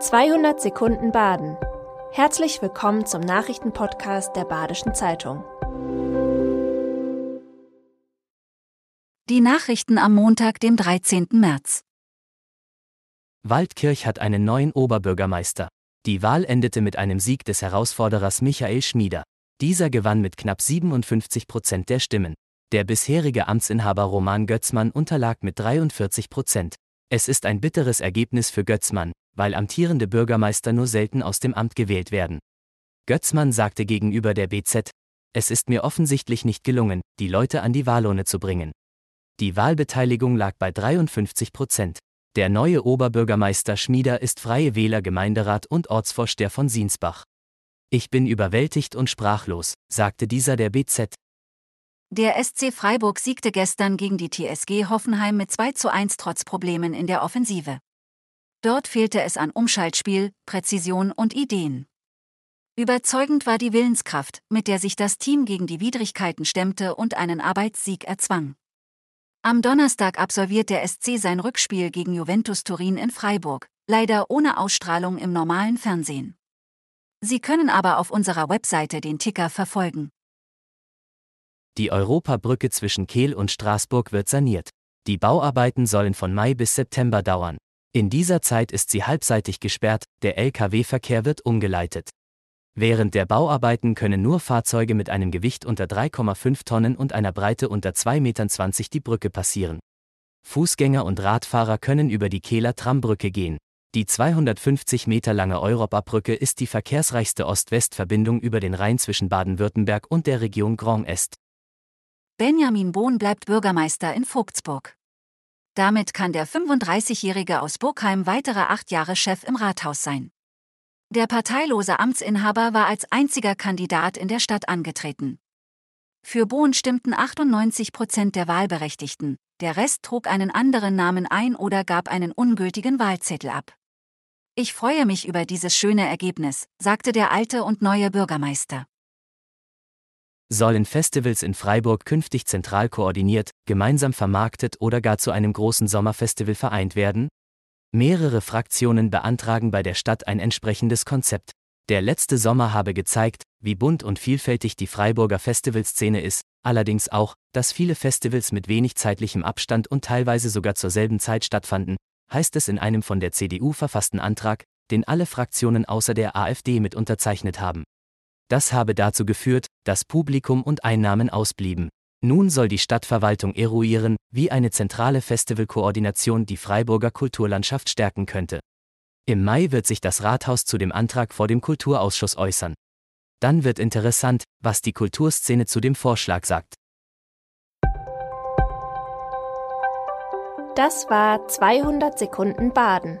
200 Sekunden Baden. Herzlich willkommen zum Nachrichtenpodcast der Badischen Zeitung. Die Nachrichten am Montag, dem 13. März. Waldkirch hat einen neuen Oberbürgermeister. Die Wahl endete mit einem Sieg des Herausforderers Michael Schmieder. Dieser gewann mit knapp 57 Prozent der Stimmen. Der bisherige Amtsinhaber Roman Götzmann unterlag mit 43 Prozent. Es ist ein bitteres Ergebnis für Götzmann, weil amtierende Bürgermeister nur selten aus dem Amt gewählt werden. Götzmann sagte gegenüber der BZ, es ist mir offensichtlich nicht gelungen, die Leute an die Wahlurne zu bringen. Die Wahlbeteiligung lag bei 53 Prozent. Der neue Oberbürgermeister Schmieder ist Freie Wähler Gemeinderat und Ortsvorsteher von Siensbach. Ich bin überwältigt und sprachlos, sagte dieser der BZ. Der SC Freiburg siegte gestern gegen die TSG Hoffenheim mit 2 zu 1 trotz Problemen in der Offensive. Dort fehlte es an Umschaltspiel, Präzision und Ideen. Überzeugend war die Willenskraft, mit der sich das Team gegen die Widrigkeiten stemmte und einen Arbeitssieg erzwang. Am Donnerstag absolviert der SC sein Rückspiel gegen Juventus Turin in Freiburg, leider ohne Ausstrahlung im normalen Fernsehen. Sie können aber auf unserer Webseite den Ticker verfolgen. Die Europabrücke zwischen Kehl und Straßburg wird saniert. Die Bauarbeiten sollen von Mai bis September dauern. In dieser Zeit ist sie halbseitig gesperrt, der Lkw-Verkehr wird umgeleitet. Während der Bauarbeiten können nur Fahrzeuge mit einem Gewicht unter 3,5 Tonnen und einer Breite unter 2,20 Metern die Brücke passieren. Fußgänger und Radfahrer können über die Kehler Trambrücke gehen. Die 250 Meter lange Europabrücke ist die verkehrsreichste Ost-West-Verbindung über den Rhein zwischen Baden-Württemberg und der Region Grand Est. Benjamin Bohn bleibt Bürgermeister in Vogtsburg. Damit kann der 35-Jährige aus Burgheim weitere acht Jahre Chef im Rathaus sein. Der parteilose Amtsinhaber war als einziger Kandidat in der Stadt angetreten. Für Bohn stimmten 98 Prozent der Wahlberechtigten, der Rest trug einen anderen Namen ein oder gab einen ungültigen Wahlzettel ab. Ich freue mich über dieses schöne Ergebnis, sagte der alte und neue Bürgermeister sollen Festivals in Freiburg künftig zentral koordiniert, gemeinsam vermarktet oder gar zu einem großen Sommerfestival vereint werden? Mehrere Fraktionen beantragen bei der Stadt ein entsprechendes Konzept. Der letzte Sommer habe gezeigt, wie bunt und vielfältig die Freiburger Festivalszene ist, allerdings auch, dass viele Festivals mit wenig zeitlichem Abstand und teilweise sogar zur selben Zeit stattfanden, heißt es in einem von der CDU verfassten Antrag, den alle Fraktionen außer der AfD mit unterzeichnet haben. Das habe dazu geführt, dass Publikum und Einnahmen ausblieben. Nun soll die Stadtverwaltung eruieren, wie eine zentrale Festivalkoordination die Freiburger Kulturlandschaft stärken könnte. Im Mai wird sich das Rathaus zu dem Antrag vor dem Kulturausschuss äußern. Dann wird interessant, was die Kulturszene zu dem Vorschlag sagt. Das war 200 Sekunden Baden.